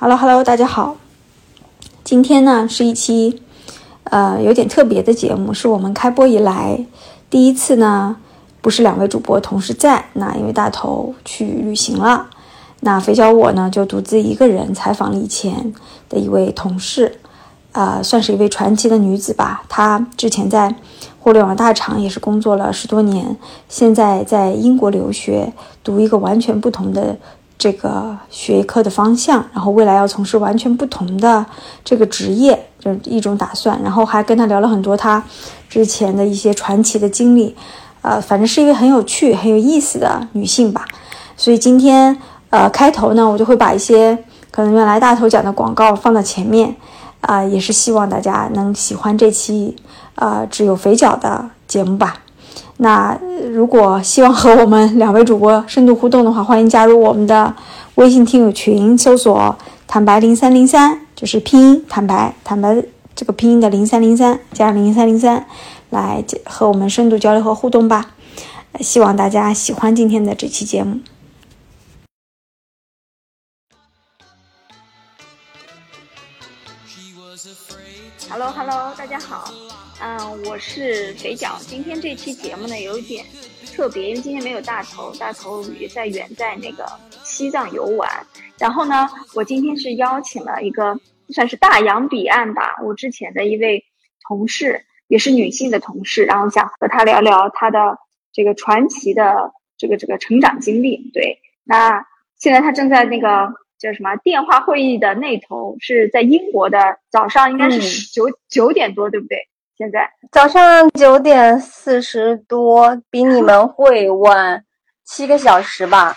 Hello，Hello，大家好。今天呢是一期呃有点特别的节目，是我们开播以来第一次呢，不是两位主播同时在。那因为大头去旅行了，那肥脚我呢就独自一个人采访了以前的一位同事，呃，算是一位传奇的女子吧。她之前在互联网大厂也是工作了十多年，现在在英国留学，读一个完全不同的。这个学科的方向，然后未来要从事完全不同的这个职业，这一种打算。然后还跟他聊了很多他之前的一些传奇的经历，呃，反正是一位很有趣、很有意思的女性吧。所以今天，呃，开头呢，我就会把一些可能原来大头讲的广告放到前面，啊，也是希望大家能喜欢这期，呃，只有肥脚的节目吧。那如果希望和我们两位主播深度互动的话，欢迎加入我们的微信听友群，搜索“坦白零三零三”，就是拼音坦白坦白这个拼音的零三零三加零三零三，来和我们深度交流和互动吧。希望大家喜欢今天的这期节目。Hello，Hello，大家好。嗯，我是肥脚。今天这期节目呢有点特别，因为今天没有大头，大头也在远在那个西藏游玩。然后呢，我今天是邀请了一个算是大洋彼岸吧，我之前的一位同事，也是女性的同事，然后想和她聊聊她的这个传奇的这个这个成长经历。对，那现在她正在那个叫什么电话会议的那头，是在英国的早上，应该是九九点多，对不对？现在早上九点四十多，比你们 会晚七个小时吧？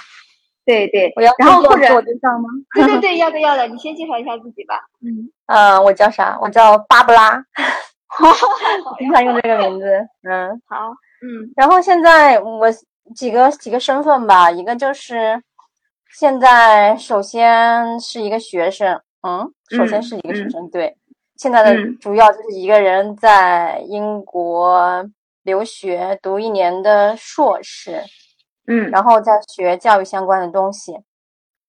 对对，我要然后或者我得上吗？对对对，要的要的，你先介绍一下自己吧。嗯呃，我叫啥？我叫巴布拉，经常用这个名字。嗯，好，嗯，然后现在我几个几个身份吧，一个就是现在首先是一个学生，嗯，首先是一个学生，对。现在的主要就是一个人在英国留学读一年的硕士，嗯，然后再学教育相关的东西，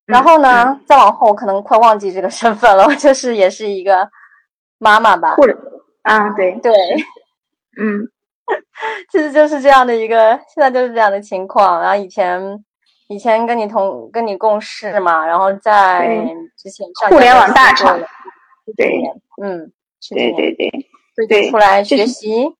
然后呢，再往后可能快忘记这个身份了，我就是也是一个妈妈吧，或者啊，对。对，嗯，其实就是这样的一个，现在就是这样的情况。然后以前以前跟你同跟你共事嘛，然后在之前上互联网大厂。对，嗯，对对对，对对，出来学习，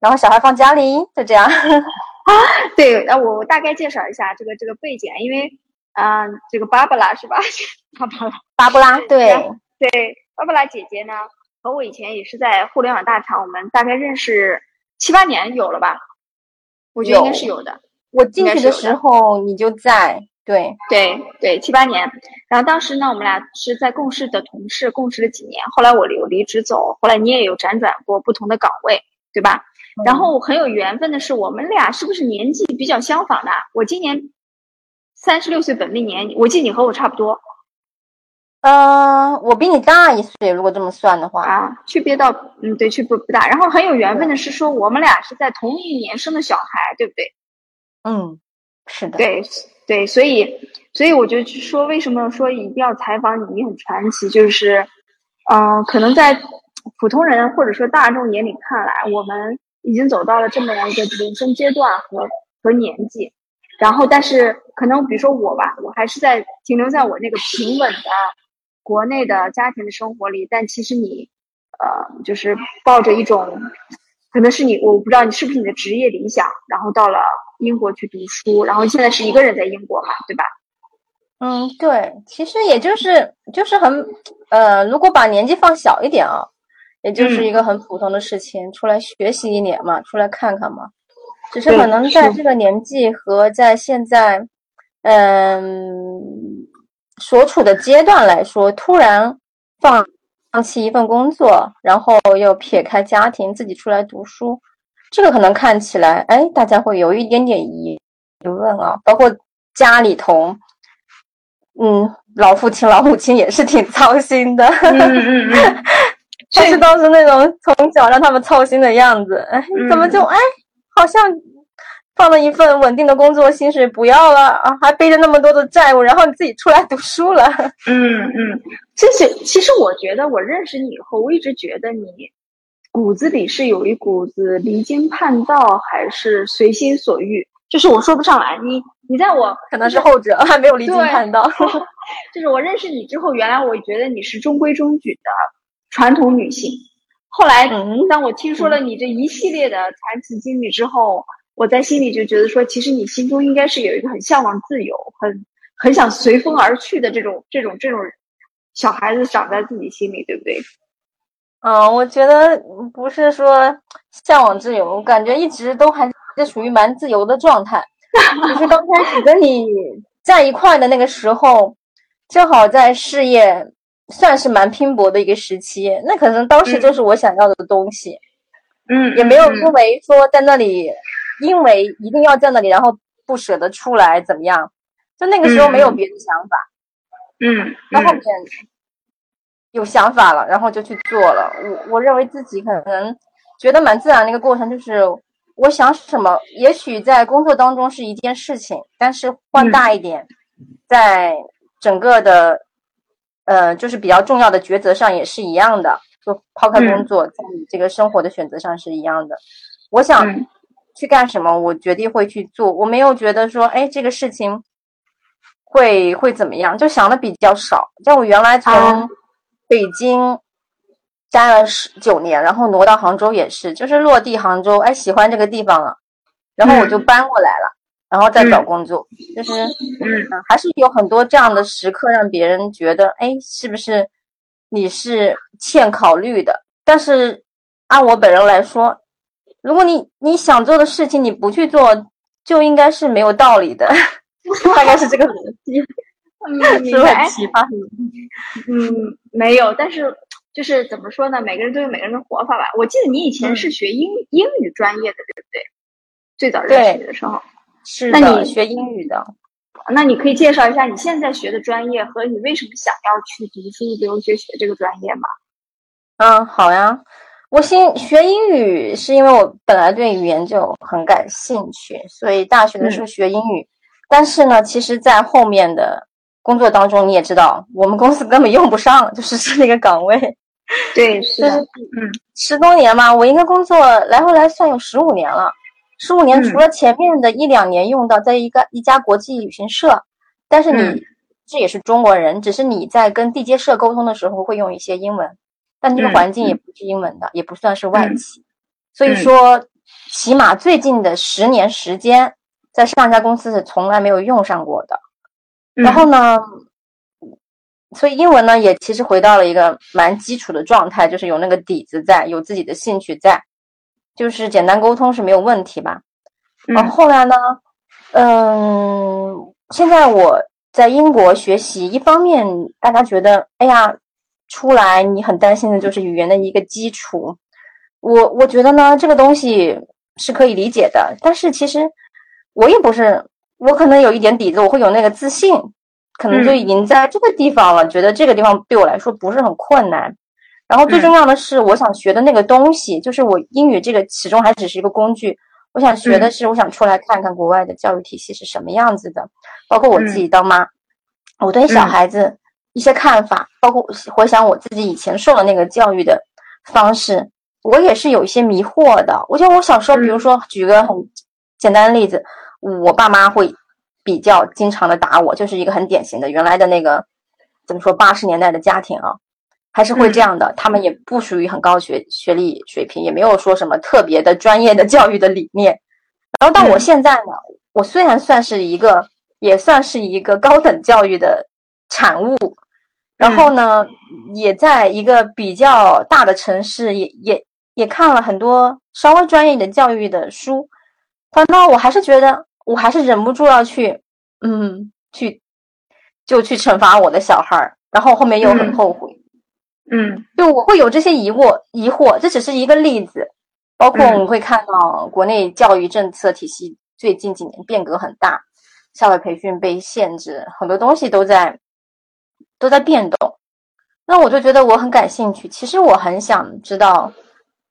然后小孩放家里，就这样。啊，对，那我大概介绍一下这个这个背景，因为啊，这个芭芭拉是吧？芭芭拉，芭芭拉，对对，芭芭拉姐姐呢，和我以前也是在互联网大厂，我们大概认识七八年有了吧？我觉得应该是有的。我进去的时候你就在。对对对，七八年，然后当时呢，我们俩是在共事的同事，共事了几年。后来我离离职走，后来你也有辗转过不同的岗位，对吧？然后很有缘分的是，我们俩是不是年纪比较相仿的？我今年三十六岁本命年，我记得你和我差不多。嗯，我比你大一岁，如果这么算的话啊，区别到嗯，对，区别不大。然后很有缘分的是说，我们俩是在同一年生的小孩，对不对？嗯，是的。对。对，所以，所以我就说，为什么说一定要采访你？你很传奇，就是，嗯，可能在普通人或者说大众眼里看来，我们已经走到了这么样一个人生阶段和和年纪，然后，但是可能比如说我吧，我还是在停留在我那个平稳的国内的家庭的生活里，但其实你，呃，就是抱着一种，可能是你，我不知道你是不是你的职业理想，然后到了。英国去读书，然后现在是一个人在英国嘛，对吧？嗯，对，其实也就是就是很，呃，如果把年纪放小一点啊，也就是一个很普通的事情，出来学习一年嘛，出来看看嘛。只是可能在这个年纪和在现在，嗯，所处的阶段来说，突然放放弃一份工作，然后又撇开家庭，自己出来读书。这个可能看起来，哎，大家会有一点点疑疑问啊，包括家里头，嗯，老父亲、老母亲也是挺操心的，嗯嗯嗯，但是都是那种从小让他们操心的样子，哎，怎么就哎，好像放了一份稳定的工作，薪水不要了啊，还背着那么多的债务，然后你自己出来读书了。嗯嗯，这是其实我觉得我认识你以后，我一直觉得你骨子里是有一股子离经叛道，还是随心所欲，就是我说不上来。你你在我可能是后者，还没有离经叛道。就是我认识你之后，原来我觉得你是中规中矩的传统女性。后来，当我听说了你这一系列的传奇经历之后，我在心里就觉得说，其实你心中应该是有一个很向往自由、很很想随风而去的这种、这种、这种小孩子长在自己心里，对不对？嗯，我觉得不是说向往自由，我感觉一直都还是属于蛮自由的状态。就是刚开始跟你在一块的那个时候，正好在事业。算是蛮拼搏的一个时期，那可能当时就是我想要的东西，嗯，也没有因为说在那里，因为一定要在那里，然后不舍得出来怎么样？就那个时候没有别的想法，嗯，到后面有想法了，然后就去做了。我我认为自己可能觉得蛮自然的一个过程，就是我想什么，也许在工作当中是一件事情，但是换大一点，在整个的。呃，就是比较重要的抉择上也是一样的，就抛开工作，在你这个生活的选择上是一样的。我想去干什么，我决定会去做。我没有觉得说，哎，这个事情会会怎么样，就想的比较少。像我原来从北京待了十九年，然后挪到杭州也是，就是落地杭州，哎，喜欢这个地方了，然后我就搬过来了。然后再找工作，就是嗯，还是有很多这样的时刻，让别人觉得，哎，是不是你是欠考虑的？但是按我本人来说，如果你你想做的事情你不去做，就应该是没有道理的，大概是这个逻辑，是很奇葩。嗯，没有，但是就是怎么说呢？每个人都有每个人的活法吧。我记得你以前是学英英语专业的，对不对？最早认识你的时候。是那你，学英语的。那你可以介绍一下你现在学的专业和你为什么想要去读书留学学这个专业吗？嗯，好呀。我先学英语是因为我本来对语言就很感兴趣，所以大学的时候学英语。但是呢，其实，在后面的工作当中，你也知道，我们公司 根本用不上，就是是那个岗位。对，是的。嗯，十多年嘛，我应该工作来回来算有十五年了。十五年，除了前面的一两年用到在一个一家国际旅行社，但是你这也是中国人，只是你在跟地接社沟通的时候会用一些英文，但这个环境也不是英文的，也不算是外企，所以说起码最近的十年时间，在上家公司是从来没有用上过的。然后呢，所以英文呢也其实回到了一个蛮基础的状态，就是有那个底子在，有自己的兴趣在。就是简单沟通是没有问题吧？然后，后来呢？嗯，现在我在英国学习，一方面大家觉得，哎呀，出来你很担心的就是语言的一个基础。我我觉得呢，这个东西是可以理解的。但是其实我也不是，我可能有一点底子，我会有那个自信，可能就已经在这个地方了，觉得这个地方对我来说不是很困难。然后最重要的是，我想学的那个东西，就是我英语这个始终还只是一个工具。我想学的是，我想出来看看国外的教育体系是什么样子的，包括我自己当妈，我对小孩子一些看法，包括回想我自己以前受的那个教育的方式，我也是有一些迷惑的。我觉得我小时候，比如说举个很简单的例子，我爸妈会比较经常的打我，就是一个很典型的原来的那个怎么说八十年代的家庭啊。还是会这样的，他们也不属于很高学学历水平，也没有说什么特别的专业的教育的理念。然后到我现在呢，我虽然算是一个，也算是一个高等教育的产物，然后呢，也在一个比较大的城市，也也也看了很多稍微专业的教育的书，反倒我还是觉得，我还是忍不住要去，嗯，去就去惩罚我的小孩儿，然后后面又很后悔。嗯，就我会有这些疑惑，疑惑，这只是一个例子。包括我们会看到国内教育政策体系最近几年变革很大，校外培训被限制，很多东西都在都在变动。那我就觉得我很感兴趣，其实我很想知道，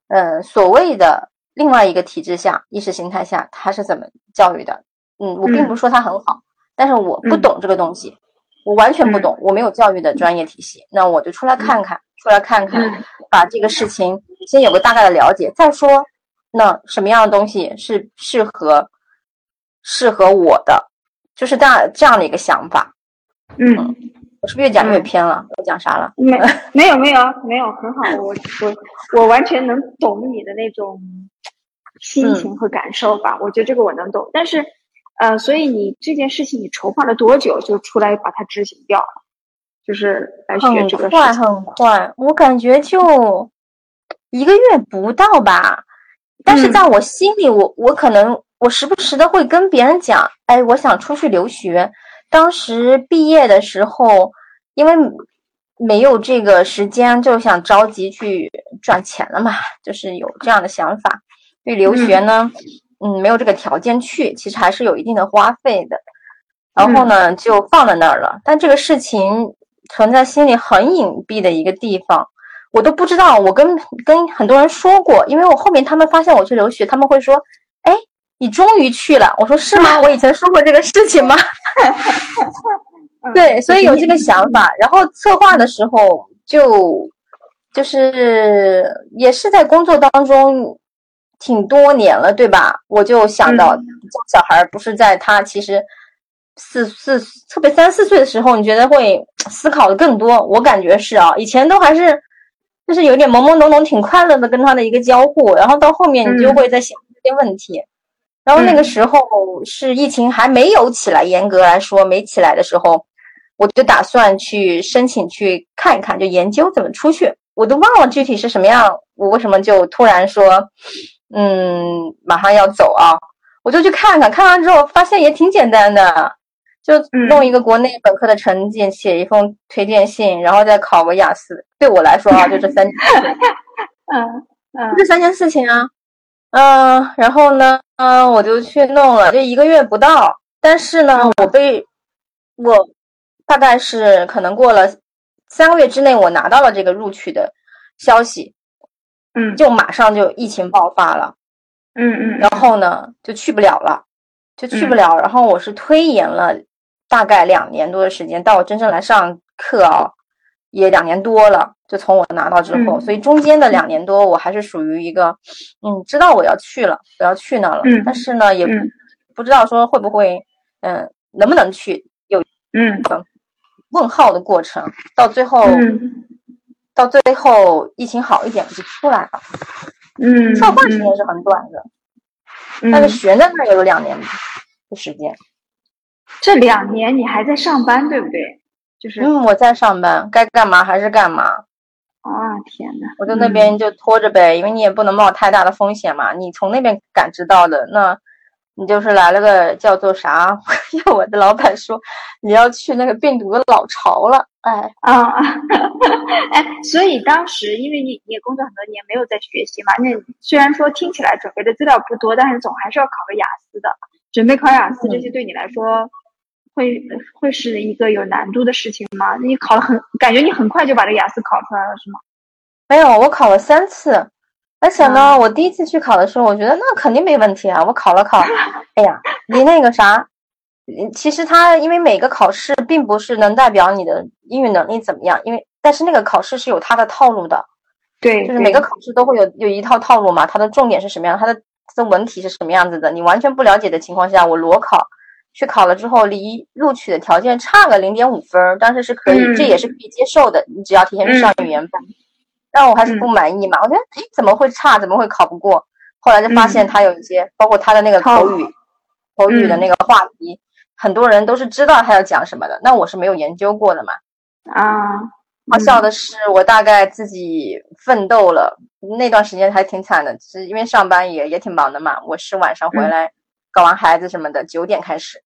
嗯，所谓的另外一个体制下、意识形态下，他是怎么教育的。嗯，我并不是说他很好，但是我不懂这个东西，我完全不懂，我没有教育的专业体系，那我就出来看看，出来看看，把这个事情先有个大概的了解，再说那什么样的东西是适合适合我的，就是大这样的一个想法。嗯，我是不是越讲越偏了？我讲啥了？没 没有没有没有，很好，我我我完全能懂你的那种心情和感受吧，我觉得这个我能懂，但是。呃，所以你这件事情你筹划了多久就出来把它执行掉了？就是来学这个。很快很快，我感觉就一个月不到吧。但是在我心里，我我可能我时不时的会跟别人讲，哎，我想出去留学。当时毕业的时候，因为没有这个时间，就想着急去赚钱了嘛，就是有这样的想法。对留学呢。嗯，没有这个条件去，其实还是有一定的花费的。然后呢，就放在那儿了。但这个事情存在心里很隐蔽的一个地方，我都不知道。我跟跟很多人说过，因为我后面他们发现我去留学，他们会说：“哎，你终于去了。”我说：“是吗？我以前说过这个事情吗？” 对，所以有这个想法。然后策划的时候，就就是也是在工作当中。挺多年了，对吧？我就想到教小孩不是在他其实四四特别三四岁的时候，你觉得会思考的更多。我感觉是啊，以前都还是就是有点懵懵懂懂，挺快乐的跟他的一个交互，然后到后面你就会在想这些问题。然后那个时候是疫情还没有起来，严格来说没起来的时候，我就打算去申请去看一看，就研究怎么出去。我都忘了具体是什么样，我为什么就突然说。嗯，马上要走啊，我就去看看。看完之后发现也挺简单的，就弄一个国内本科的成绩，写一封推荐信，然后再考个雅思。对我来说啊，就这三件事。嗯嗯，这三件事情啊，嗯，然后呢，嗯，我就去弄了，这一个月不到。但是呢，我被我大概是可能过了三个月之内，我拿到了这个录取的消息。嗯，就马上就疫情爆发了，嗯嗯，然后呢就去不了了，就去不了。然后我是推延了大概两年多的时间，到我真正来上课啊，也两年多了。就从我拿到之后，所以中间的两年多，我还是属于一个，嗯，知道我要去了，我要去那了，但是呢，也不知道说会不会，嗯，能不能去，有嗯问号的过程，到最后。到最后疫情好一点就出来了，嗯，策划时间是很短的，但是悬在那有两年的时间。这两年你还在上班对不对？就是嗯，我在上班，该干嘛还是干嘛。啊天呐，我在那边就拖着呗，因为你也不能冒太大的风险嘛。你从那边感知到的那。你就是来了个叫做啥？因为我的老板说你要去那个病毒的老巢了，哎啊，哎，所以当时因为你你也工作很多年，没有在学习嘛。那虽然说听起来准备的资料不多，但是总还是要考个雅思的。准备考雅思这些对你来说会会是一个有难度的事情吗？你考了很感觉你很快就把这雅思考出来了是吗？没有，我考了三次。而且呢，我第一次去考的时候，我觉得那肯定没问题啊。我考了考，哎呀，离那个啥，其实它因为每个考试并不是能代表你的英语能力怎么样，因为但是那个考试是有它的套路的，对，就是每个考试都会有有一套套路嘛。它的重点是什么样？它的它的文体是什么样子的？你完全不了解的情况下，我裸考去考了之后，离录取的条件差个零点五分，但是是可以，这也是可以接受的。你只要提前去上语言班。但我还是不满意嘛，我觉得哎怎么会差，怎么会考不过？后来就发现他有一些，包括他的那个口语，口语的那个话题，很多人都是知道他要讲什么的，那我是没有研究过的嘛。啊，好笑的是，我大概自己奋斗了那段时间还挺惨的，是因为上班也也挺忙的嘛。我是晚上回来搞完孩子什么的，九点开始，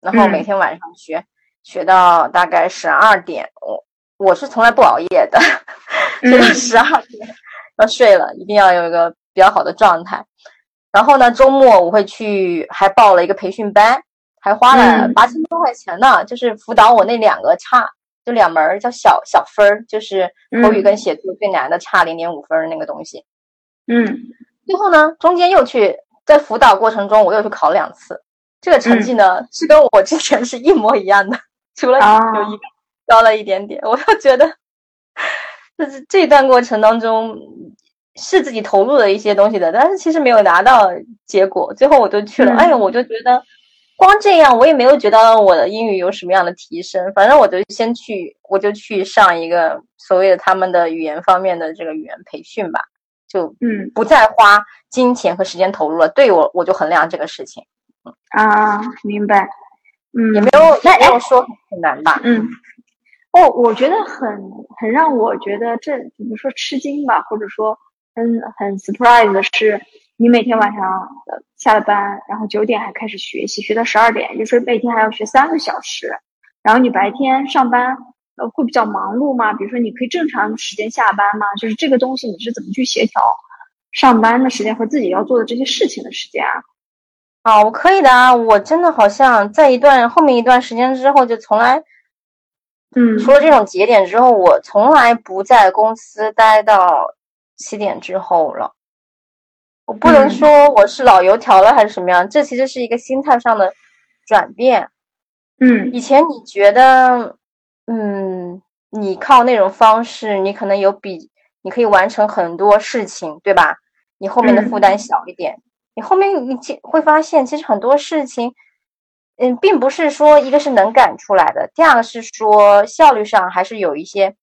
然后每天晚上学学到大概十二点，我我是从来不熬夜的。学到十二点要睡了，一定要有一个比较好的状态。然后呢，周末我会去，还报了一个培训班，还花了八千多块钱呢。就是辅导我那两个差，就两门叫小小分儿，就是口语跟写作最难的差零点五分那个东西。嗯，最后呢，中间又去在辅导过程中，我又去考了两次，这个成绩呢、是跟我之前是一模一样的，除了啊有一个高了一点点。我就觉得，就是这段过程当中是自己投入了一些东西的，但是其实没有拿到结果。最后我就去了，嗯哎呀，我就觉得光这样，我也没有觉得我的英语有什么样的提升。反正我就先去，我就去上一个所谓的他们的语言方面的这个语言培训吧，就嗯不再花金钱和时间投入了。对我，我就衡量这个事情，啊，明白。嗯，也没有那也没有说很难吧。嗯，哦，我觉得很很让我觉得这怎么说吃惊吧，或者说很很 surprise 的是，你每天晚上呃下了班，然后九点还开始学习，学到十二点，也就是每天还要学三个小时，然后你白天上班呃会比较忙碌吗？比如说你可以正常时间下班吗？就是这个东西你是怎么去协调上班的时间和自己要做的这些事情的时间啊？啊，我可以的啊，我真的好像在一段后面一段时间之后，就从来嗯除了这种节点之后，我从来不在公司待到七点之后了。我不能嗯说我是老油条了还是什么样，这其实是一个心态上的转变。嗯以前你觉得，嗯，你靠那种方式，你可能有比你可以完成很多事情，对吧？你后面的负担小一点。你后面你其会发现，其实很多事情，嗯，并不是说一个是能赶出来的，第二个是说效率上还是有一些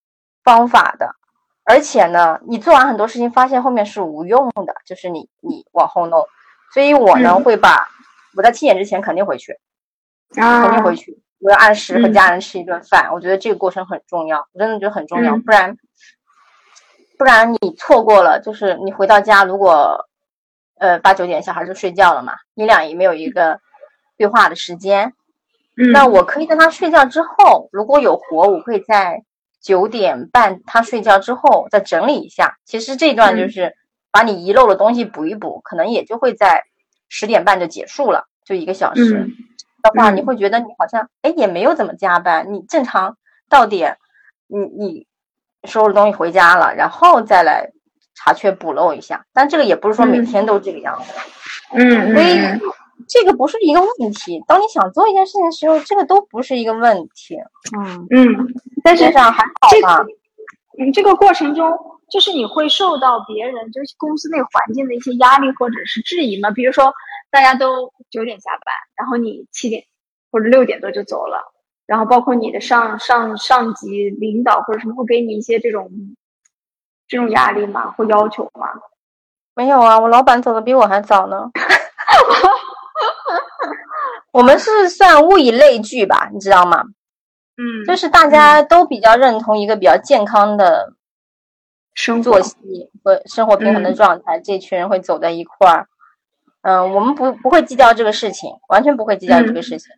方法的。而且呢，你做完很多事情，发现后面是无用的，就是你你往后弄。所以我呢，嗯会把我在七点之前肯定回去。啊，肯定回去，我要按时和嗯家人吃一顿饭。我觉得这个过程很重要，我真的觉得很重要，嗯不然不然你错过了，就是你回到家，如果呃八九点小孩就睡觉了嘛，你俩也没有一个对话的时间。嗯那我可以在他睡觉之后，如果有活，我会在九点半他睡觉之后再整理一下。其实这段就嗯是把你遗漏的东西补一补，可能也就会在十点半就结束了，就一个小时。嗯的话，嗯你会觉得你好像哎也没有怎么加班，你正常到点，你你收拾东西回家了，然后再来查缺补漏一下。但这个也不是说每嗯天都这个样子，嗯所以嗯这个不是一个问题。当你想做一件事情的时候，这个都不是一个问题。嗯，嗯，但是上还好这吧。嗯，这个过程中，就是你会受到别人，就是公司内环境的一些压力或者是质疑吗？比如说，大家都九点下班，然后你七点或者六点多就走了，然后包括你的上上上级领导或者什么会给你一些这种这种压力吗？或要求吗？没有啊，我老板走的比我还早呢。我们是算物以类聚吧，你知道吗？嗯就是大家都比较认同一个比较健康的生作息和生活平衡的嗯状态，这群人会走在一块儿。嗯，我们不不会计较这个事情，完全不会计较这个事情。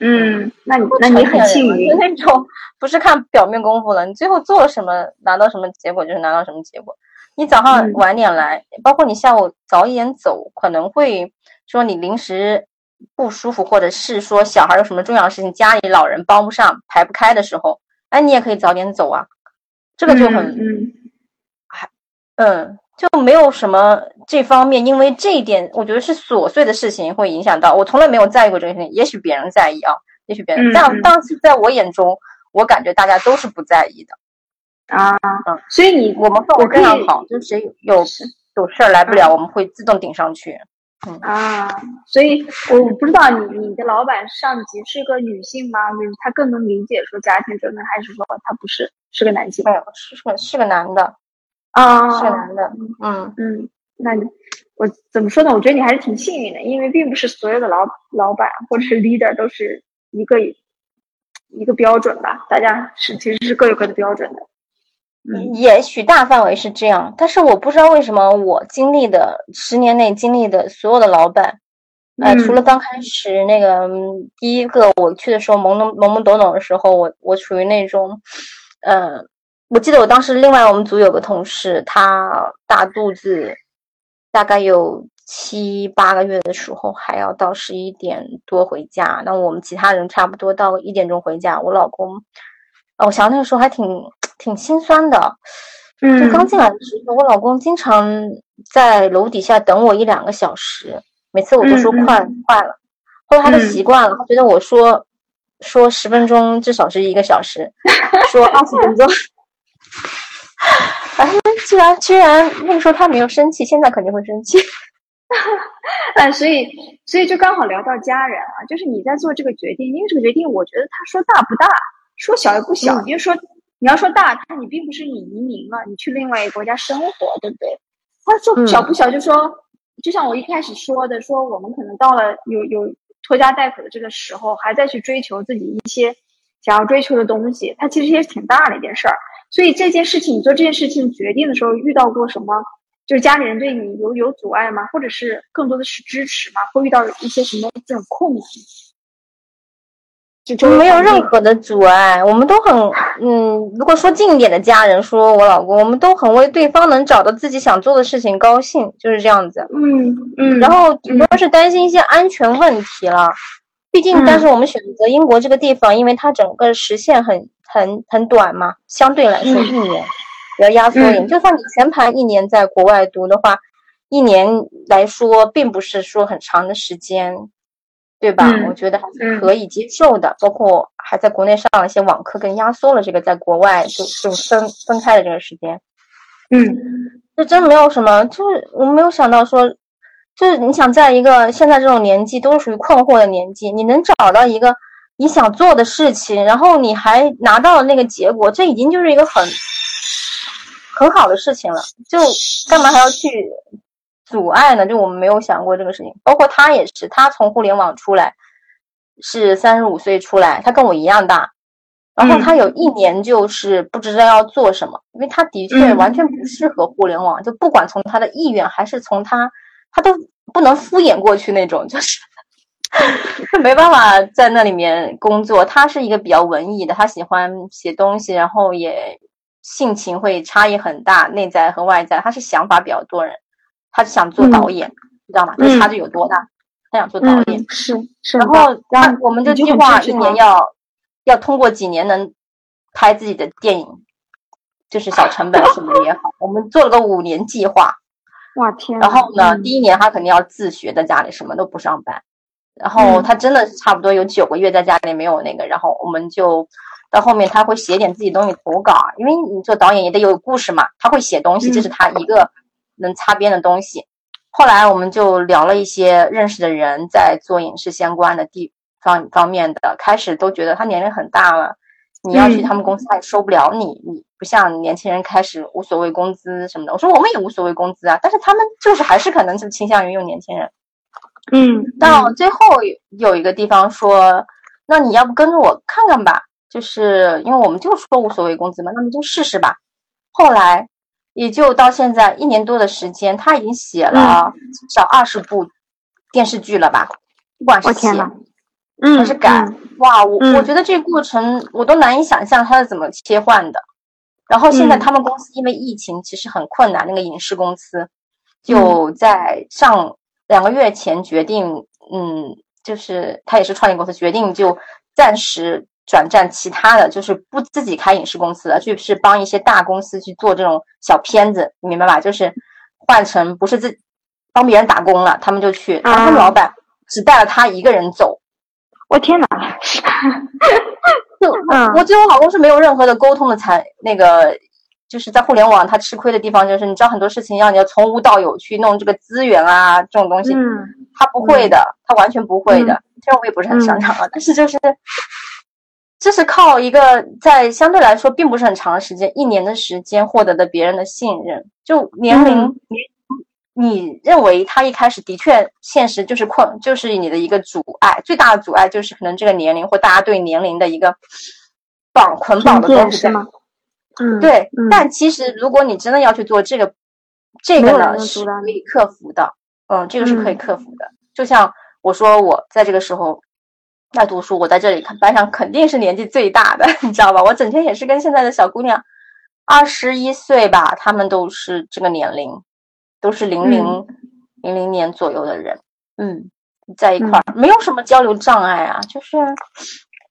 嗯，那你那你很幸运就，那种不是看表面功夫了，你最后做了什么，拿到什么结果就是拿到什么结果。你早上嗯晚点来，包括你下午早一点走，可能会说你临时不舒服，或者是说小孩有什么重要的事情，家里老人帮不上、排不开的时候，哎，你也可以早点走啊。这个就很嗯嗯，就没有什么这方面，因为这一点，我觉得是琐碎的事情会影响到我，从来没有在意过这个事情。也许别人在意啊，也许别人，嗯但嗯当时在我眼中，我感觉大家都是不在意的。啊嗯，所以你我们氛围非常好，就谁有有事儿来不了，我们会自动顶上去。嗯啊，所以我不知道你你的老板上级是个女性吗？就是她更能理解说家庭责任，还是说他不是是个男性没有，是是个是个男的，啊？是个男的。嗯，嗯，那你我怎么说呢？我觉得你还是挺幸运的，因为并不是所有的老老板或者是 leader 都是一个一个标准吧，大家是其实是各有各的标准的。嗯也许大范围是这样，但是我不知道为什么我经历的十年内经历的所有的老板，呃，嗯除了刚开始那个嗯第一个我去的时候懵懵懵懵懂懂的时候，我我属于那种，呃，我记得我当时另外我们组有个同事，他大肚子，大概有七八个月的时候，还要到十一点多回家，那我们其他人差不多到一点钟回家，我老公。哦，我想那个时候还挺挺心酸的，就刚进来的时候，我老公经常在楼底下等我一两个小时，每次我都说快快了，后来他就习惯了，他觉得我说说十分钟至少是一个小时，说二十分钟。哎，居然居然那个时候他没有生气，现在肯定会生气。哎，所以所以就刚好聊到家人啊，就是你在做这个决定，因为这个决定，我觉得他说大不大，说小也不小。因为说你要说大，他你并不是你移民了，你去另外一个国家生活，对不对？他说小不小，就说就像我一开始说的，说我们可能到了有有拖家带口的这个时候，还在去追求自己一些想要追求的东西，它其实也挺大的一件事儿。所以这件事情，你做这件事情决定的时候，遇到过什么？就是家里人对你有有阻碍吗？或者是更多的是支持吗？会遇到一些什么这种困难？就没有任何的阻碍，我们都很嗯。如果说近一点的家人，说我老公，我们都很为对方能找到自己想做的事情高兴，就是这样子。嗯嗯。然后主要是担心一些安全问题了，毕竟，但是我们选择英国这个地方，因为它整个时限很。很很短嘛，相对来说一年比较压缩一点。就算你全盘一年在国外读的话，一年来说并不是说很长的时间，对吧？我觉得还是可以接受的。包括还在国内上了一些网课，跟压缩了这个在国外就就分分开的这个时间。嗯，这真没有什么，就是我没有想到说，就是你想在一个现在这种年纪都是属于困惑的年纪，你能找到一个。你想做的事情，然后你还拿到了那个结果，这已经就是一个很很好的事情了。就干嘛还要去阻碍呢？就我们没有想过这个事情。包括他也是，他从互联网出来是三十五岁出来，他跟我一样大。然后他有一年就是不知道要做什么，因为他的确完全不适合互联网。就不管从他的意愿还是从他，他都不能敷衍过去那种，就是。他没办法在那里面工作。他是一个比较文艺的，他喜欢写东西，然后也性情会差异很大，内在和外在。他是想法比较多人，他是想做导演，知道吗？这差距有多大？他想做导演，是是。然后他我们这计划一年要要通过几年能拍自己的电影，就是小成本什么的也好。我们做了个五年计划。哇天！然后呢，第一年他肯定要自学，在家里什么都不上班。然后他真的是差不多有九个月在家里没有那个，然后我们就到后面他会写点自己东西投稿，因为你做导演也得有故事嘛，他会写东西，这是他一个能擦边的东西。后来我们就聊了一些认识的人在做影视相关的地方方面的，开始都觉得他年龄很大了，你要去他们公司他也收不了你，你不像年轻人开始无所谓工资什么的。我说我们也无所谓工资啊，但是他们就是还是可能就倾向于用年轻人。嗯，到最后有一个地方说，那你要不跟着我看看吧？就是因为我们就说无所谓工资嘛，那么就试试吧。后来也就到现在一年多的时间，他已经写了至少二十部电视剧了吧？不管是写还是改，哇，我我觉得这个过程我都难以想象他是怎么切换的。然后现在他们公司因为疫情其实很困难，那个影视公司就在上。两个月前决定，嗯，就是他也是创业公司，决定就暂时转战其他的，就是不自己开影视公司了，就是帮一些大公司去做这种小片子，你明白吧？就是换成不是自帮别人打工了，他们就去，然后他们老板只带了他一个人走。我天哪！就我觉得我老公是没有任何的沟通的才那个。就是在互联网，他吃亏的地方就是，你知道很多事情要你要从无到有去弄这个资源啊，这种东西，他不会的，他完全不会的。虽然我也不是很擅长啊，但是就是，这是靠一个在相对来说并不是很长的时间，一年的时间获得的别人的信任。就年龄，你你认为他一开始的确现实就是困，就是你的一个阻碍，最大的阻碍就是可能这个年龄或大家对年龄的一个绑捆绑的东西吗？嗯，对，但其实如果你真的要去做这个，这个呢是可以克服的。嗯，这个是可以克服的。就像我说，我在这个时候在读书，我在这里看班上肯定是年纪最大的，你知道吧？我整天也是跟现在的小姑娘，二十一岁吧，她们都是这个年龄，都是零零零零年左右的人。嗯，在一块儿没有什么交流障碍啊，就是。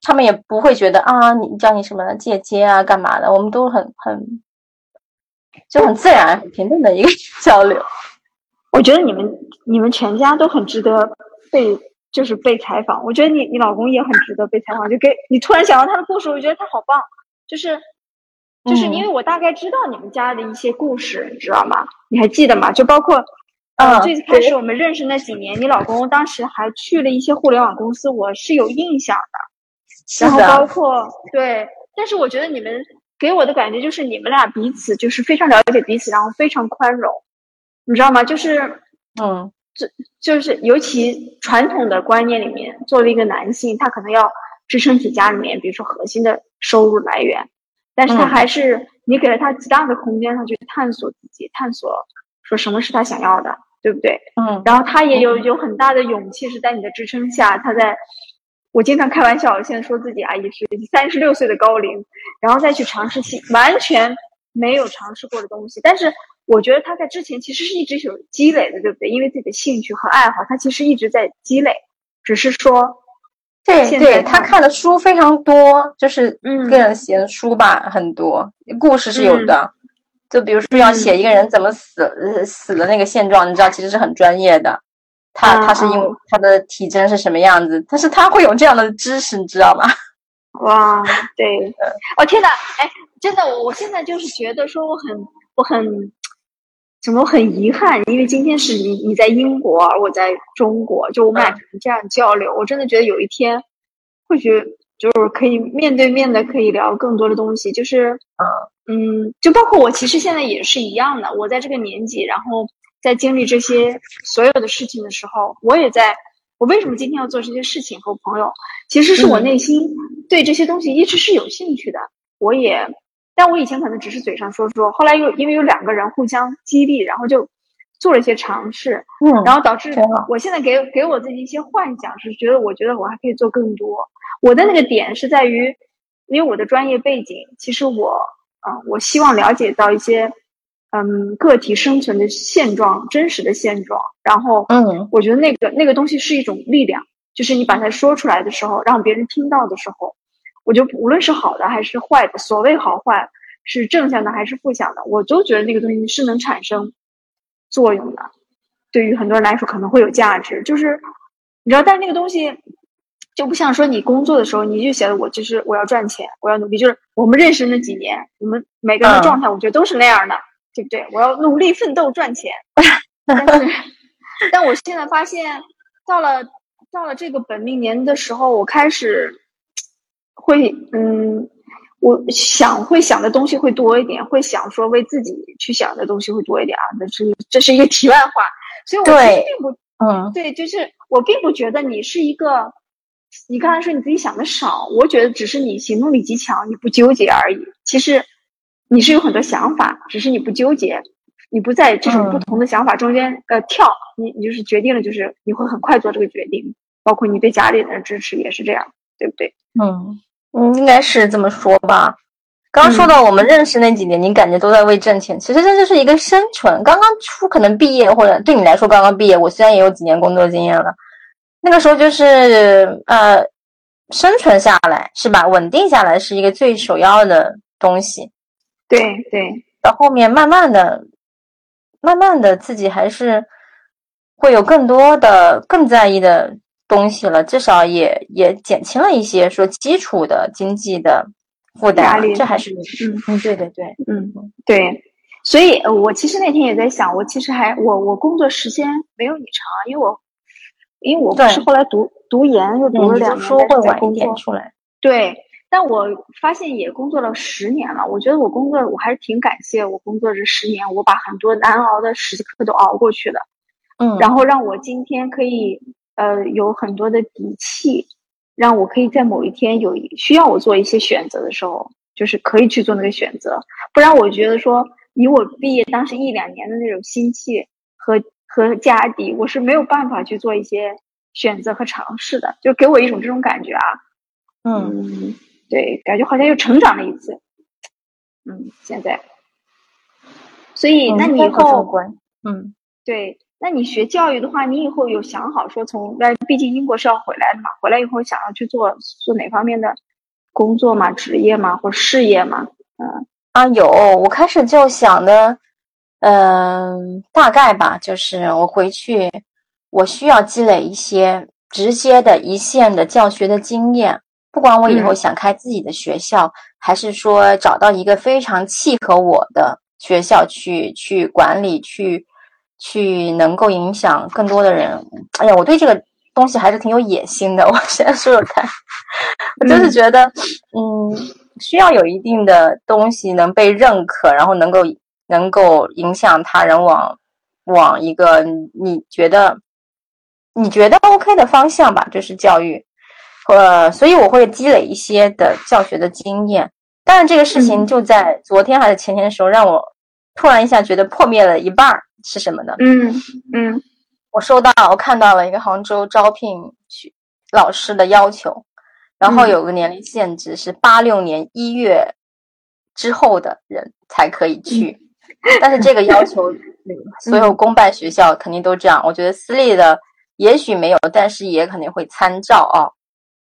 他们也不会觉得啊，你叫你什么姐姐啊，干嘛的？我们都很很就很自然、很平等的一个 交流。我觉得你们你们全家都很值得被就是被采访。我觉得你你老公也很值得被采访。就给你突然想到他的故事，我觉得他好棒。就是就是因为我大概知道你们家的一些故事，你知道吗？你还记得吗？就包括呃最开始我们认识那几年，你老公当时还去了一些互联网公司，我是有印象的。然后包括对，但是我觉得你们给我的感觉就是你们俩彼此就是非常了解彼此，然后非常宽容。你知道吗？就是，嗯，就就是尤其传统的观念里面，作为一个男性，他可能要支撑起家里面，比如说核心的收入来源，但是他还是你给了他极大的空间，他去探索自己，探索说什么是他想要的，对不对？嗯，然后他也有有很大的勇气，是在你的支撑下，他在，我经常开玩笑，现在说自己啊也是三十六岁的高龄，然后再去尝试新完全没有尝试过的东西，但是。我觉得他在之前其实是一直有积累的，对不对？因为自己的兴趣和爱好，他其实一直在积累，只是说，对对，他看的书非常多，就是个人写的书吧，很多故事是有的。就比如说要写一个人怎么死死的那个现状，你知道，其实是很专业的。他他是因为他的体征是什么样子，但是他会有这样的知识，你知道吗？哇，对，哦天哪，哎，真的，我我现在就是觉得说我很我很。怎么很遗憾？因为今天是你你在英国，而我在中国，就我们俩这样交流，我真的觉得有一天，或许就是可以面对面的，可以聊更多的东西。就是，嗯，就包括我，其实现在也是一样的。我在这个年纪，然后在经历这些所有的事情的时候，我也在。我为什么今天要做这些事情？和朋友，其实是我内心对这些东西一直是有兴趣的。我也。但我以前可能只是嘴上说说，后来又因为有两个人互相激励，然后就做了一些尝试，嗯，然后导致我现在给给我自己一些幻想，是觉得我觉得我还可以做更多。我的那个点是在于，因为我的专业背景，其实我啊，我希望了解到一些嗯个体生存的现状，真实的现状。然后嗯，我觉得那个那个东西是一种力量，就是你把它说出来的时候，让别人听到的时候。我就无论是好的还是坏的，所谓好坏是正向的还是负向的，我都觉得那个东西是能产生作用的。对于很多人来说可能会有价值，就是你知道，但是那个东西就不像说你工作的时候，你就写的我就是我要赚钱，我要努力。就是我们认识那几年，我们每个人的状态，我觉得都是那样的，对不对？我要努力奋斗赚钱。但是，但我现在发现，到了到了这个本命年的时候，我开始。会嗯，我想会想的东西会多一点，会想说为自己去想的东西会多一点啊。那是这是一个题外话，所以我其实并不嗯，对，就是我并不觉得你是一个，你刚才说你自己想的少，我觉得只是你行动力极强，你不纠结而已。其实你是有很多想法，只是你不纠结，你不在这种不同的想法中间呃跳，你你就是决定了，就是你会很快做这个决定，包括你对家里人的支持也是这样，对不对？嗯。嗯，应该是这么说吧。刚说到我们认识那几年，你感觉都在为挣钱，其实这就是一个生存。刚刚出可能毕业，或者对你来说刚刚毕业，我虽然也有几年工作经验了，那个时候就是呃，生存下来是吧？稳定下来是一个最首要的东西。对对，到后面慢慢的、慢慢的，自己还是会有更多的、更在意的。东西了，至少也也减轻了一些说基础的经济的负担，这还是嗯嗯对对对。嗯对，所以我其实那天也在想，我其实还我我工作时间没有你长，因为我因为我不是后来读读研又读了两年在工作出来，对，但我发现也工作了十年了，我觉得我工作我还是挺感谢我工作这十年，我把很多难熬的时刻都熬过去了，嗯，然后让我今天可以。呃，有很多的底气，让我可以在某一天有需要我做一些选择的时候，就是可以去做那个选择。不然，我觉得说以我毕业当时一两年的那种心气和和家底，我是没有办法去做一些选择和尝试的。就给我一种这种感觉啊，嗯，对，感觉好像又成长了一次。嗯，现在，所以那你以后，嗯，对。那你学教育的话，你以后有想好说从？那毕竟英国是要回来的嘛，回来以后想要去做做哪方面的工作嘛、职业嘛或事业嘛？嗯，啊，有，我开始就想的，嗯，大概吧，就是我回去，我需要积累一些直接的一线的教学的经验，不管我以后想开自己的学校，还是说找到一个非常契合我的学校去去管理，去去能够影响更多的人。哎呀，我对这个东西还是挺有野心的。我现在说说看，我就是觉得，嗯，需要有一定的东西能被认可，然后能够能够影响他人往往一个你觉得你觉得 OK 的方向吧，就是教育。呃，所以我会积累一些的教学的经验。但是这个事情就在昨天还是前天的时候，让我突然一下觉得破灭了一半儿。是什么呢？嗯嗯，我收到，我看到了一个杭州招聘去老师的要求，然后有个年龄限制是八六年一月之后的人才可以去。但是这个要求，所有公办学校肯定都这样。我觉得私立的也许没有，但是也肯定会参照啊。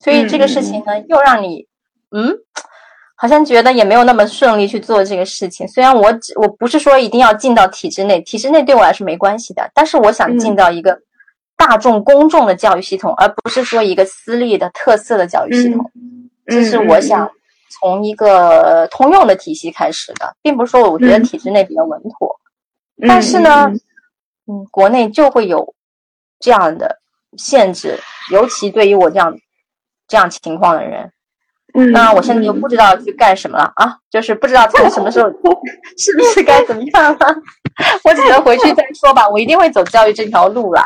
所以这个事情呢，又让你嗯。好像觉得也没有那么顺利去做这个事情。虽然我只我不是说一定要进到体制内，体制内对我来说没关系的。但是我想进到一个大众公众的教育系统，而不是说一个私立的特色的教育系统。这是我想从一个通用的体系开始的，并不是说我觉得体制内比较稳妥。但是呢，嗯，国内就会有这样的限制，尤其对于我这样这样情况的人。那我现在就不知道去干什么了啊，就是不知道从什么时候 是不是该怎么样了，我只能回去再说吧。我一定会走教育这条路了，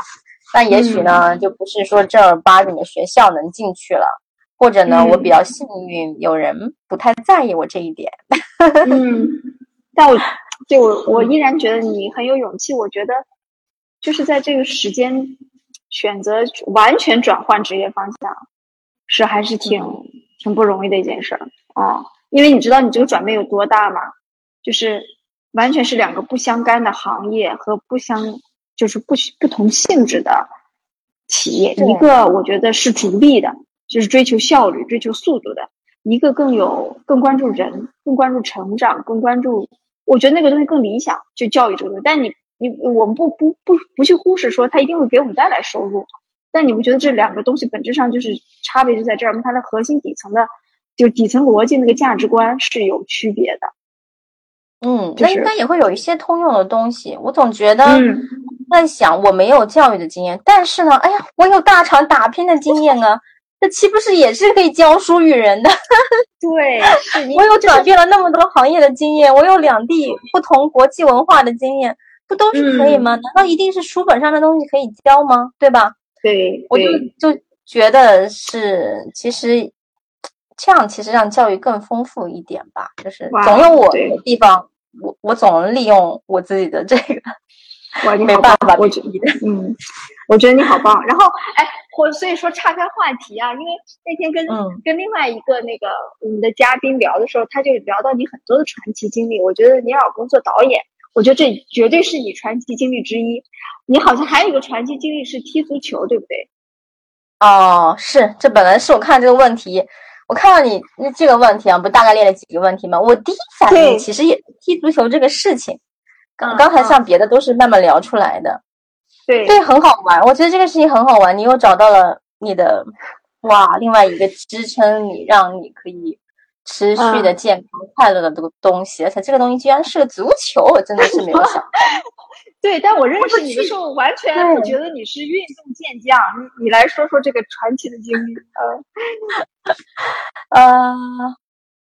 但也许呢，就不是说正儿八经的学校能进去了，或者呢，我比较幸运，有人不太在意我这一点。嗯，但我对我我依然觉得你很有勇气。我觉得就是在这个时间选择完全转换职业方向，是还是挺。挺不容易的一件事儿啊，因为你知道你这个转变有多大吗？就是完全是两个不相干的行业和不相，就是不不同性质的企业。一个我觉得是逐利的，就是追求效率、追求速度的；一个更有更关注人、更关注成长、更关注。我觉得那个东西更理想，就教育这个东西。但你你我们不不不不去忽视说它一定会给我们带来收入。但你不觉得这两个东西本质上就是差别就在这儿吗？它的核心底层的，就底层逻辑那个价值观是有区别的。嗯，那应该也会有一些通用的东西。我总觉得在想，我没有教育的经验，但是呢，哎呀，我有大厂打拼的经验啊，这岂不是也是可以教书育人的？对，我有转变了那么多行业的经验，我有两地不同国际文化的经验，不都是可以吗？难道一定是书本上的东西可以教吗？对吧？对，我就就觉得是，其实这样其实让教育更丰富一点吧，就是总有我的地方，我我总能利用我自己的这个，没办法，我觉得，嗯，我觉得你好棒。然后，哎，我所以说岔开话题啊，因为那天跟跟另外一个那个我们的嘉宾聊的时候，他就聊到你很多的传奇经历。我觉得你老公做导演。我觉得这绝对是你传奇经历之一。你好像还有一个传奇经历是踢足球，对不对？哦，是，这本来是我看这个问题，我看到你那这个问题啊，不大概列了几个问题吗？我第一反应其实也踢足球这个事情。刚刚才像别的都是慢慢聊出来的。对，对，很好玩。我觉得这个事情很好玩。你又找到了你的哇，另外一个支撑你，让你可以。持续的健康快乐的这个东西，而且这个东西居然是个足球，我真的是没有想到。对，但我认识你的时候，完全不觉得你是运动健将。你你来说说这个传奇的经历。呃，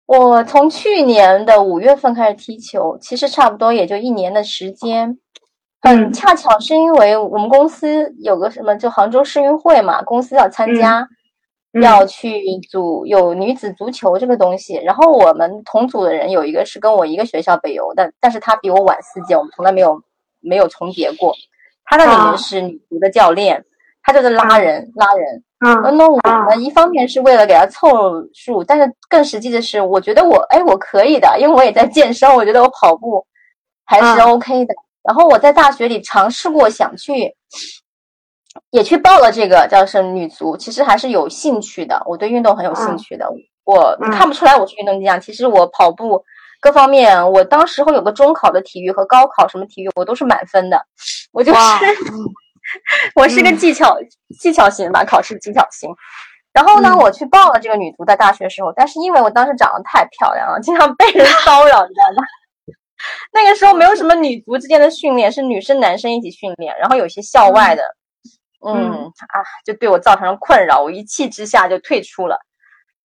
我从去年的五月份开始踢球，其实差不多也就一年的时间。嗯，恰巧是因为我们公司有个什么，就杭州世运会嘛，公司要参加。要去组有女子足球这个东西，然后我们同组的人有一个是跟我一个学校北邮的，但是他比我晚四届，我们从来没有没有重叠过。他那里面是女足的教练，他就是拉人拉人。嗯，那我们，一方面是为了给他凑数，但是更实际的是，我觉得我哎我可以的，因为我也在健身，我觉得我跑步还是 OK 的。然后我在大学里尝试过想去。也去报了这个叫什么女足，其实还是有兴趣的。我对运动很有兴趣的。我看不出来我是运动健将，其实我跑步各方面，我当时候有个中考的体育和高考什么体育，我都是满分的。我就是我是个技巧技巧型吧，考试技巧型。然后呢，我去报了这个女足，在大学时候，但是因为我当时长得太漂亮了，经常被人骚扰，你知道吗？那个时候没有什么女足之间的训练，是女生男生一起训练，然后有些校外的，嗯啊，就对我造成了困扰，我一气之下就退出了。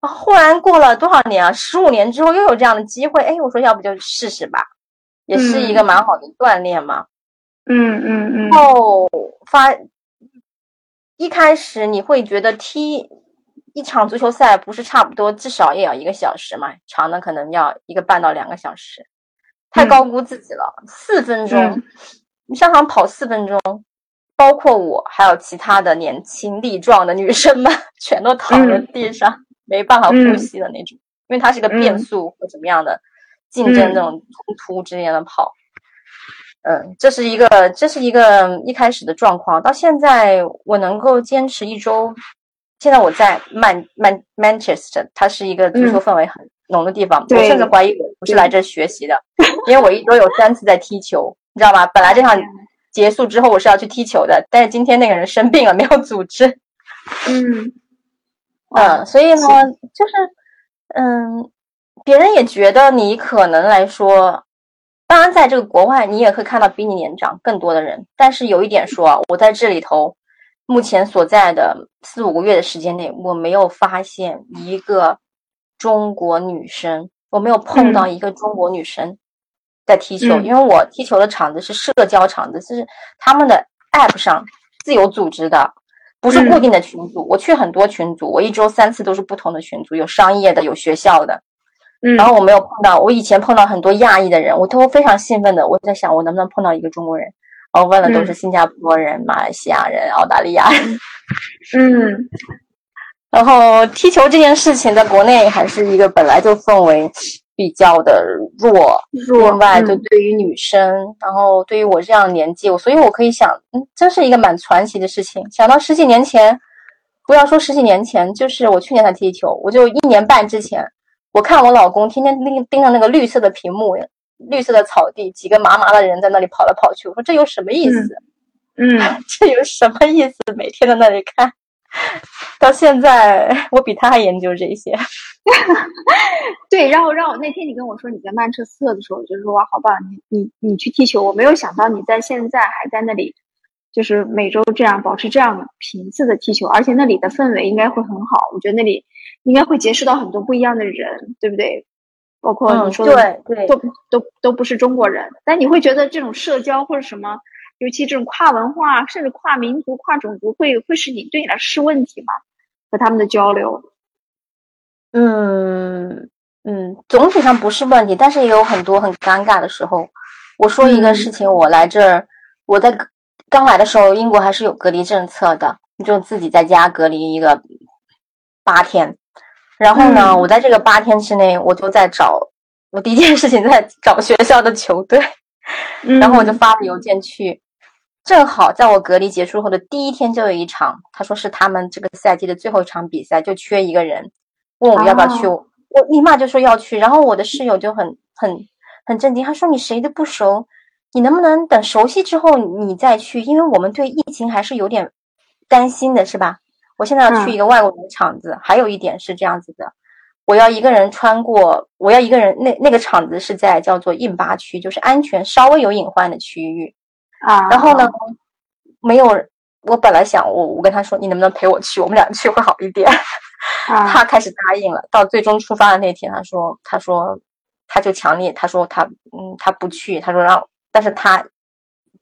啊，忽然过了多少年啊？十五年之后又有这样的机会，哎，我说要不就试试吧，也是一个蛮好的锻炼嘛。嗯嗯嗯。然后发一开始你会觉得踢一场足球赛不是差不多至少也要一个小时嘛，长的可能要一个半到两个小时，太高估自己了。四分钟，你上场跑四分钟，包括我还有其他的年轻力壮的女生们，全都躺在地上。没办法呼吸的那种，因为它是个变速或怎么样的竞争那种冲突之间的跑，嗯，这是一个这是一个一开始的状况。到现在我能够坚持一周，现在我在曼曼 Manchester，它是一个足球氛围很浓的地方，我甚至怀疑我不是来这学习的，因为我一周有三次在踢球，你知道吗？本来这场结束之后我是要去踢球的，但是今天那个人生病了，没有组织，嗯。嗯，所以呢，就是，嗯，别人也觉得你可能来说，当然在这个国外，你也会看到比你年长更多的人。但是有一点说啊，我在这里头，目前所在的四五个月的时间内，我没有发现一个中国女生，我没有碰到一个中国女生在踢球，因为我踢球的场子是社交场子，是他们的 app 上自由组织的。不是固定的群组，我去很多群组，我一周三次都是不同的群组，有商业的，有学校的。嗯，然后我没有碰到，我以前碰到很多亚裔的人，我都非常兴奋的，我在想我能不能碰到一个中国人。然后问的都是新加坡人、马来西亚人、澳大利亚人。嗯，然后踢球这件事情在国内还是一个本来就氛围。比较的弱，另外就对于女生，然后对于我这样年纪，我所以我可以想，嗯，真是一个蛮传奇的事情。想到十几年前，不要说十几年前，就是我去年才踢球，我就一年半之前，我看我老公天天盯盯着那个绿色的屏幕，绿色的草地，几个麻麻的人在那里跑来跑去，我说这有什么意思？嗯，这有什么意思？每天在那里看。到现在，我比他还研究这些。对，然后让我那天你跟我说你在曼彻斯特的时候，我就说哇，好棒，你你你去踢球，我没有想到你在现在还在那里，就是每周这样保持这样频次的踢球，而且那里的氛围应该会很好。我觉得那里应该会结识到很多不一样的人，对不对？包括你说的，对对，都都都不是中国人，但你会觉得这种社交或者什么？尤其这种跨文化，甚至跨民族、跨种族，会会是你对你来说是问题吗？和他们的交流？嗯嗯，总体上不是问题，但是也有很多很尴尬的时候。我说一个事情，我来这儿，我在刚来的时候，英国还是有隔离政策的，你就自己在家隔离一个八天。然后呢，我在这个八天之内，我就在找，我第一件事情在找学校的球队，然后我就发了邮件去。正好在我隔离结束后的第一天就有一场，他说是他们这个赛季的最后一场比赛，就缺一个人，问我要不要去，我立马就说要去。然后我的室友就很很很震惊，他说你谁都不熟，你能不能等熟悉之后你再去？因为我们对疫情还是有点担心的，是吧？我现在要去一个外国人的场子，还有一点是这样子的，我要一个人穿过，我要一个人，那那个场子是在叫做印巴区，就是安全稍微有隐患的区域。啊，然后呢，没有。我本来想，我我跟他说，你能不能陪我去？我们俩去会好一点。他开始答应了。到最终出发的那天，他说，他说，他就强烈，他说他，嗯，他不去。他说让，但是他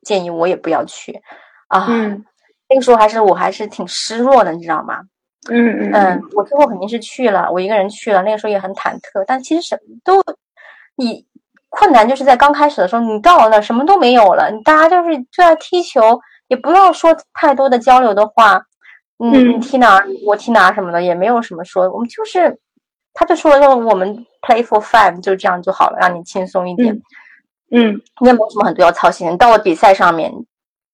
建议我也不要去。啊，那个时候还是我还是挺失落的，你知道吗？嗯嗯。我最后肯定是去了，我一个人去了。那个时候也很忐忑，但其实什么都你。困难就是在刚开始的时候，你到了那什么都没有了，你大家就是就在踢球，也不要说太多的交流的话，嗯，你踢哪我踢哪什么的也没有什么说，我们就是，他就说了说我们 play for five 就这样就好了，让你轻松一点，嗯，你也没有什么很多要操心，到了比赛上面，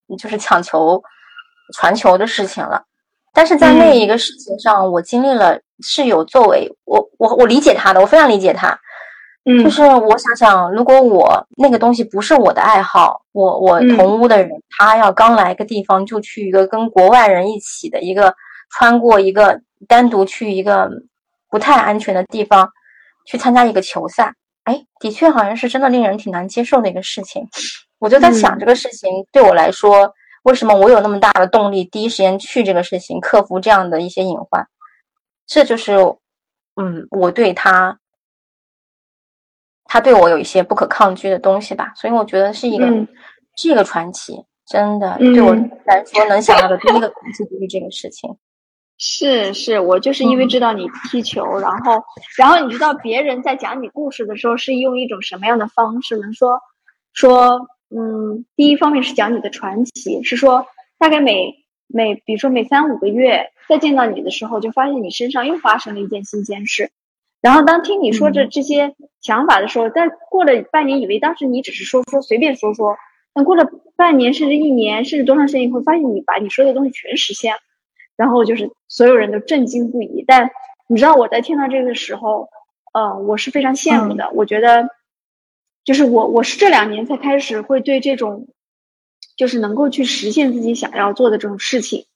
你就是抢球、传球的事情了，但是在那一个事情上，我经历了是有作为我我我理解他的，我非常理解他。嗯，就是我想想，如果我那个东西不是我的爱好，我我同屋的人他要刚来个地方就去一个跟国外人一起的一个穿过一个单独去一个不太安全的地方去参加一个球赛，哎，的确好像是真的令人挺难接受的一个事情。我就在想这个事情对我来说，为什么我有那么大的动力第一时间去这个事情，克服这样的一些隐患？这就是，嗯，我对他。他对我有一些不可抗拒的东西吧，所以我觉得是一个是一个传奇，真的对我来说能想到的第一个传奇就是这个事情。是是，我就是因为知道你踢球，然后然后你知道别人在讲你故事的时候是用一种什么样的方式呢？说说嗯，第一方面是讲你的传奇，是说大概每每比如说每三五个月再见到你的时候，就发现你身上又发生了一件新鲜事。然后当听你说这这些想法的时候，但过了半年，以为当时你只是说说随便说说，但过了半年甚至一年甚至多长时间以后，发现你把你说的东西全实现了，然后就是所有人都震惊不已。但你知道我在听到这个时候，呃，我是非常羡慕的。我觉得，就是我我是这两年才开始会对这种，就是能够去实现自己想要做的这种事情。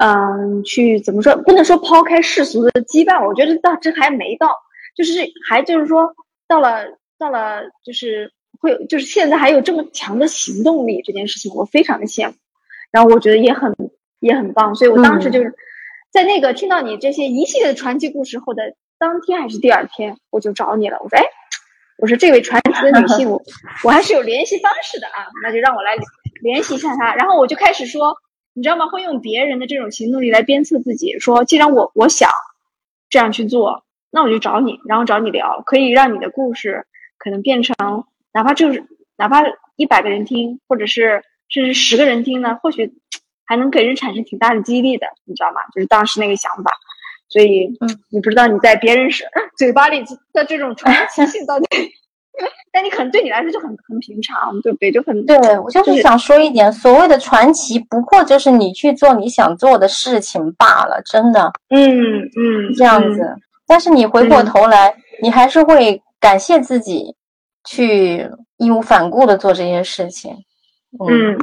嗯，去怎么说？不能说抛开世俗的羁绊，我觉得到这还没到，就是还就是说到了到了，就是会就是现在还有这么强的行动力，这件事情我非常的羡慕，然后我觉得也很也很棒，所以我当时就是在那个听到你这些一系列的传奇故事后的当天还是第二天，我就找你了，我说哎，我说这位传奇的女性，我我还是有联系方式的啊，那就让我来联系一下她，然后我就开始说。你知道吗？会用别人的这种行动力来鞭策自己，说既然我我想这样去做，那我就找你，然后找你聊，可以让你的故事可能变成哪怕就是哪怕一百个人听，或者是甚至十个人听呢，或许 还能给人产生挺大的激励的，你知道吗？就是当时那个想法。所以，嗯，你不知道你在别人是 嘴巴里的这种传奇性到底。但你可能对你来说就很很平常，对不对？就很对我就是想说一点，所谓的传奇，不过就是你去做你想做的事情罢了，真的。嗯嗯，这样子。但是你回过头来，你还是会感谢自己，去义无反顾的做这些事情。嗯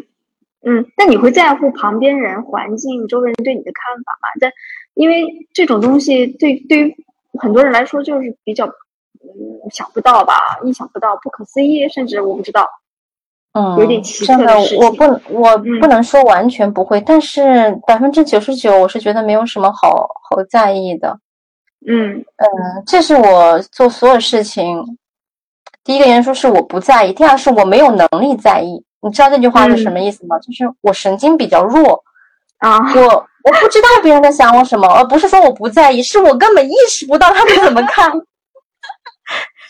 嗯，那你会在乎旁边人、环境、周围人对你的看法吗？但因为这种东西，对对于很多人来说，就是比较。嗯，想不到吧？意想不到，不可思议，甚至我不知道。嗯，有点奇特的我不，我不能说完全不会，但是百分之九十九，我是觉得没有什么好好在意的。嗯嗯，这是我做所有事情第一个因素，是我不在意；第二是我没有能力在意。你知道这句话是什么意思吗？就是我神经比较弱啊，我我不知道别人在想我什么，而不是说我不在意，是我根本意识不到他们怎么看。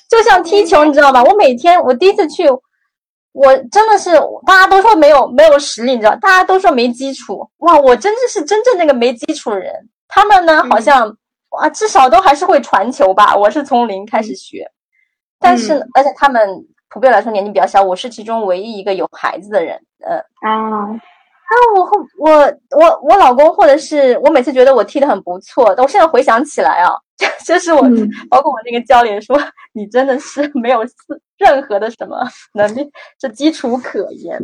就像踢球，你知道吧？我每天，我第一次去，我真的是大家都说没有没有实力，你知道，大家都说没基础。哇，我真的是真正那个没基础的人。他们呢，好像哇，至少都还是会传球吧。我是从零开始学，但是而且他们普遍来说年纪比较小，我是其中唯一一个有孩子的人。呃啊。啊，我我我我老公，或者是我每次觉得我踢得很不错，但我现在回想起来啊，就是我包括我那个教练说，你真的是没有任何的什么能力，这基础可言。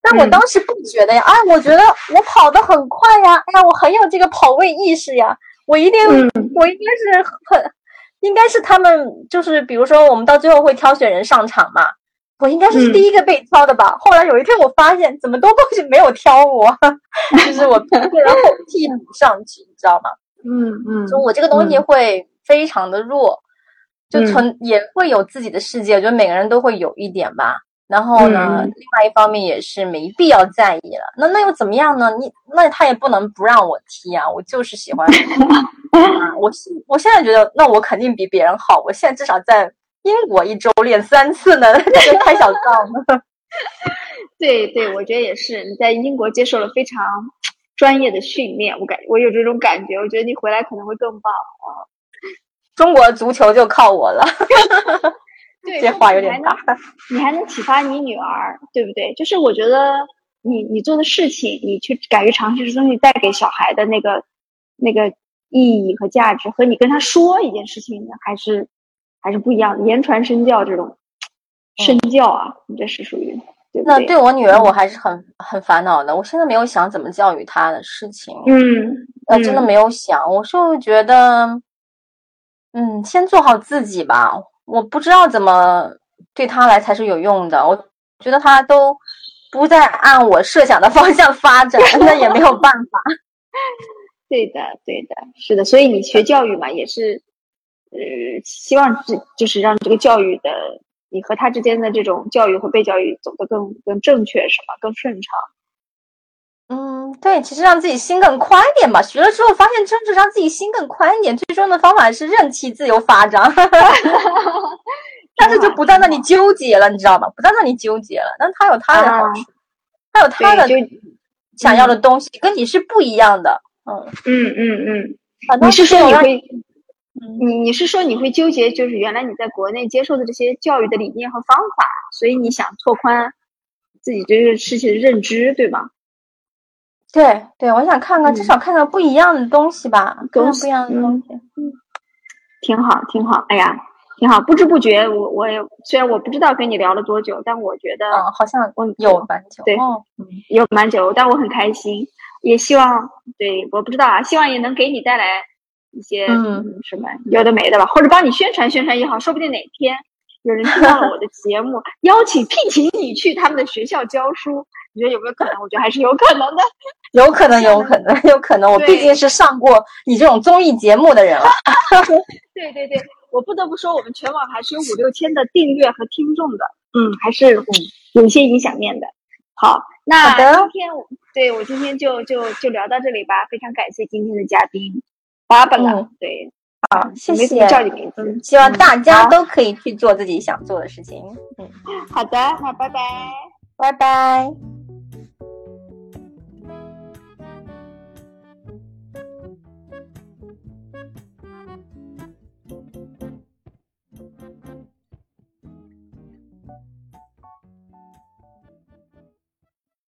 但我当时不觉得呀，哎，我觉得我跑得很快呀，哎呀，我很有这个跑位意识呀，我一定我应该是很，应该是他们就是比如说我们到最后会挑选人上场嘛。我应该是第一个被挑的吧。后来有一天，我发现怎么都都是没有挑我，就是我 然后替补上去，你知道吗？嗯嗯，就我这个东西会非常的弱，就存也会有自己的世界。我觉得每个人都会有一点吧。然后呢，另外一方面也是没必要在意了。那那又怎么样呢？你那他也不能不让我踢啊！我就是喜欢。我我现在觉得，那我肯定比别人好。我现在至少在。英国一周练三次呢，这个开小灶了。对对，我觉得也是。你在英国接受了非常专业的训练，我感我有这种感觉。我觉得你回来可能会更棒啊。中国足球就靠我了。对，这话有点大。你还能启发你女儿，对不对？就是我觉得你你做的事情，你去敢于尝试这东西带给小孩的那个那个意义和价值，和你跟他说一件事情，还是。还是不一样的，言传身教这种身教啊，你这是属于。那对我女儿，我还是很很烦恼的。我现在没有想怎么教育她的事情，嗯，呃，真的没有想。我就觉得，嗯，先做好自己吧。我不知道怎么对她来才是有用的。我觉得她都不再按我设想的方向发展，那也没有办法。对的，对的，是的。所以你学教育嘛，也是，呃，希望这就是让这个教育的。你和他之间的这种教育和被教育走得更更正确，是吧？更顺畅。嗯，对，其实让自己心更宽一点吧。学了之后发现，真是让自己心更宽一点。最终的方法是任其自由发展，但是就不在那里纠结了，你知道吗？不在那里纠结了。但他有他的好处，他有他的想要的东西，跟你是不一样的。嗯嗯嗯嗯，你是说你会？你你是说你会纠结，就是原来你在国内接受的这些教育的理念和方法，所以你想拓宽自己对这个事情的认知，对吗？对对，我想看看，至少看看不一样的东西吧，看看不一样的东西。嗯，挺好，挺好。哎呀，挺好。不知不觉，我我也虽然我不知道跟你聊了多久，但我觉得好像我有蛮久，对，有蛮久，但我很开心，也希望对，我不知道啊，希望也能给你带来。一些嗯什么有的没的吧，或者帮你宣传宣传也好，说不定哪天有人听到了我的节目，邀请聘请你去他们的学校教书，你觉得有没有可能？我觉得还是有可能的，有可能，有可能，有可能。我毕竟是上过你这种综艺节目的人了。对对对，我不得不说，我们全网还是有五六千的订阅和听众的，嗯，还是嗯有一些影响面的。好，那今天我对我今天就就就聊到这里吧，非常感谢今天的嘉宾。八本了，对，好，谢谢，叫你名字。希望大家都可以去做自己想做的事情。嗯，好的，好拜拜，拜拜。